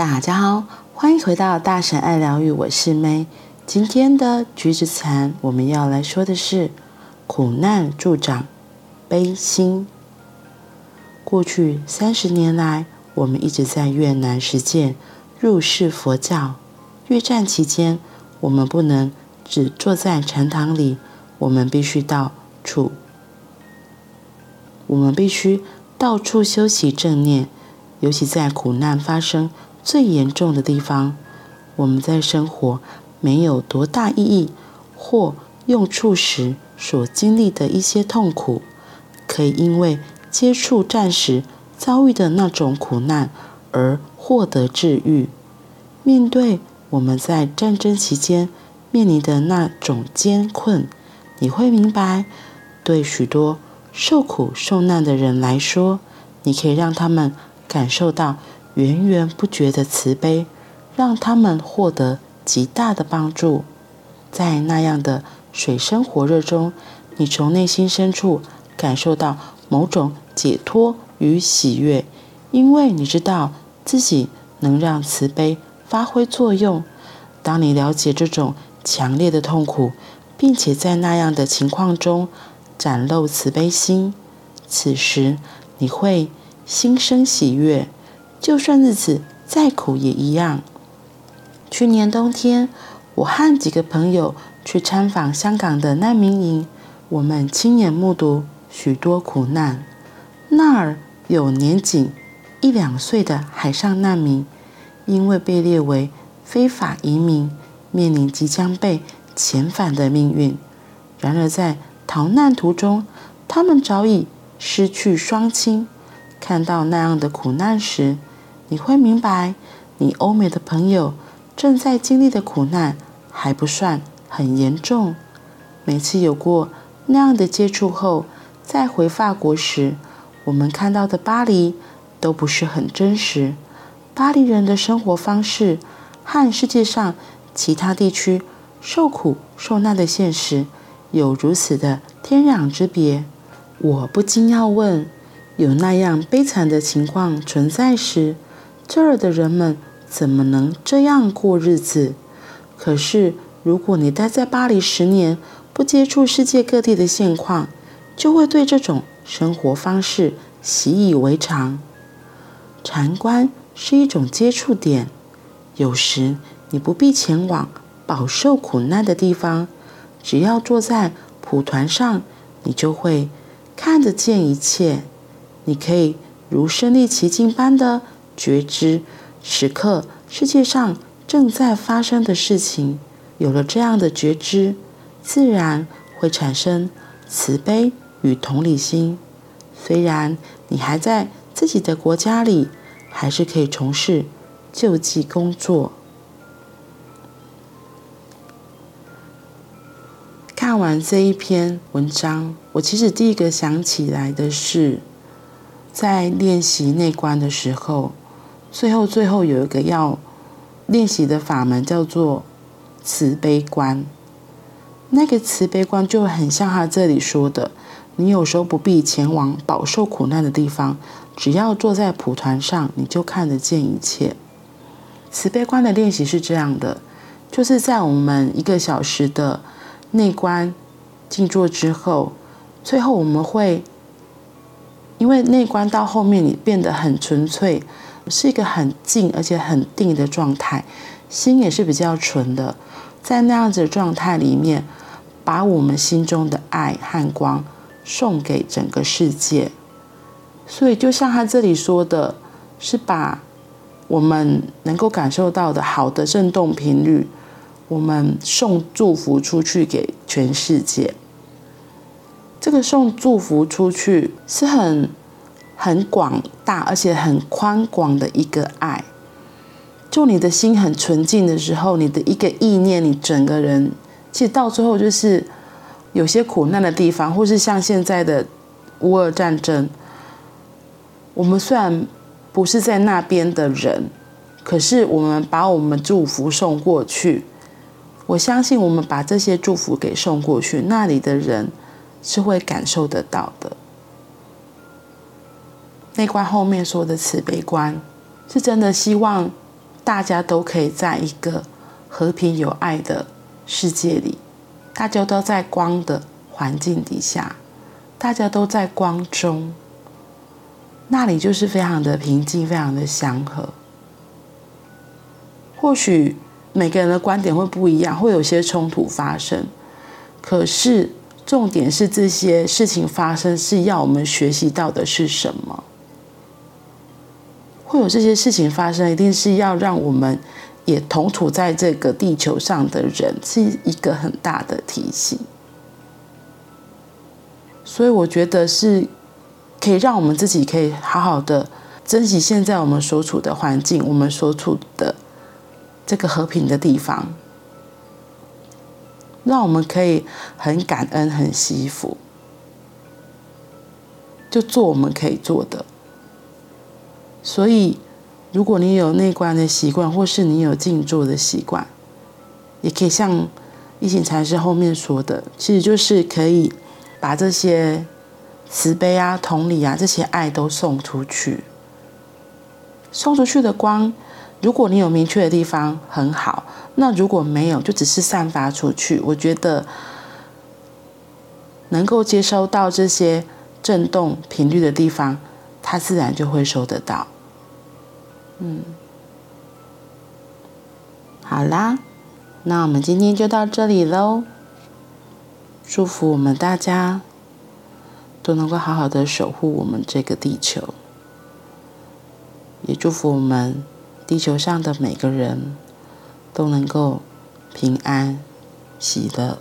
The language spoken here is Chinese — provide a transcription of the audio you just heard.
大家好，欢迎回到大神爱疗愈，我是 May。今天的橘子禅，我们要来说的是苦难助长悲心。过去三十年来，我们一直在越南实践入世佛教。越战期间，我们不能只坐在禅堂里，我们必须到处，我们必须到处修习正念，尤其在苦难发生最严重的地方，我们在生活没有多大意义或用处时所经历的一些痛苦，可以因为接触战时遭遇的那种苦难而获得治愈。面对我们在战争期间面临的那种艰困，你会明白，对许多受苦受难的人来说，你可以让他们感受到。源源不绝的慈悲，让他们获得极大的帮助。在那样的水深火热中，你从内心深处感受到某种解脱与喜悦，因为你知道自己能让慈悲发挥作用。当你了解这种强烈的痛苦，并且在那样的情况中展露慈悲心，此时你会心生喜悦。就算日子再苦也一样。去年冬天，我和几个朋友去参访香港的难民营，我们亲眼目睹许多苦难。那儿有年仅一两岁的海上难民，因为被列为非法移民，面临即将被遣返的命运。然而在逃难途中，他们早已失去双亲。看到那样的苦难时，你会明白，你欧美的朋友正在经历的苦难还不算很严重。每次有过那样的接触后，再回法国时，我们看到的巴黎都不是很真实。巴黎人的生活方式和世界上其他地区受苦受难的现实有如此的天壤之别。我不禁要问：有那样悲惨的情况存在时，这儿的人们怎么能这样过日子？可是，如果你待在巴黎十年，不接触世界各地的现况，就会对这种生活方式习以为常。禅观是一种接触点，有时你不必前往饱受苦难的地方，只要坐在蒲团上，你就会看得见一切。你可以如身历其境般的。觉知此刻世界上正在发生的事情，有了这样的觉知，自然会产生慈悲与同理心。虽然你还在自己的国家里，还是可以从事救济工作。看完这一篇文章，我其实第一个想起来的是，在练习内观的时候。最后，最后有一个要练习的法门，叫做慈悲观。那个慈悲观就很像他这里说的：你有时候不必前往饱受苦难的地方，只要坐在蒲团上，你就看得见一切。慈悲观的练习是这样的：就是在我们一个小时的内观静坐之后，最后我们会因为内观到后面，你变得很纯粹。是一个很静而且很定的状态，心也是比较纯的，在那样子的状态里面，把我们心中的爱和光送给整个世界。所以，就像他这里说的，是把我们能够感受到的好的振动频率，我们送祝福出去给全世界。这个送祝福出去是很。很广大而且很宽广的一个爱，就你的心很纯净的时候，你的一个意念，你整个人，其实到最后就是有些苦难的地方，或是像现在的乌俄战争，我们虽然不是在那边的人，可是我们把我们祝福送过去，我相信我们把这些祝福给送过去，那里的人是会感受得到的。内观后面说的慈悲观，是真的希望大家都可以在一个和平有爱的世界里，大家都在光的环境底下，大家都在光中，那里就是非常的平静，非常的祥和。或许每个人的观点会不一样，会有些冲突发生，可是重点是这些事情发生是要我们学习到的是什么？会有这些事情发生，一定是要让我们也同处在这个地球上的人是一个很大的提醒。所以我觉得是可以让我们自己可以好好的珍惜现在我们所处的环境，我们所处的这个和平的地方，让我们可以很感恩、很惜福，就做我们可以做的。所以，如果你有内观的习惯，或是你有静坐的习惯，也可以像一行禅师后面说的，其实就是可以把这些慈悲啊、同理啊这些爱都送出去。送出去的光，如果你有明确的地方很好，那如果没有，就只是散发出去。我觉得能够接收到这些震动频率的地方。他自然就会收得到。嗯，好啦，那我们今天就到这里喽。祝福我们大家都能够好好的守护我们这个地球，也祝福我们地球上的每个人都能够平安喜乐。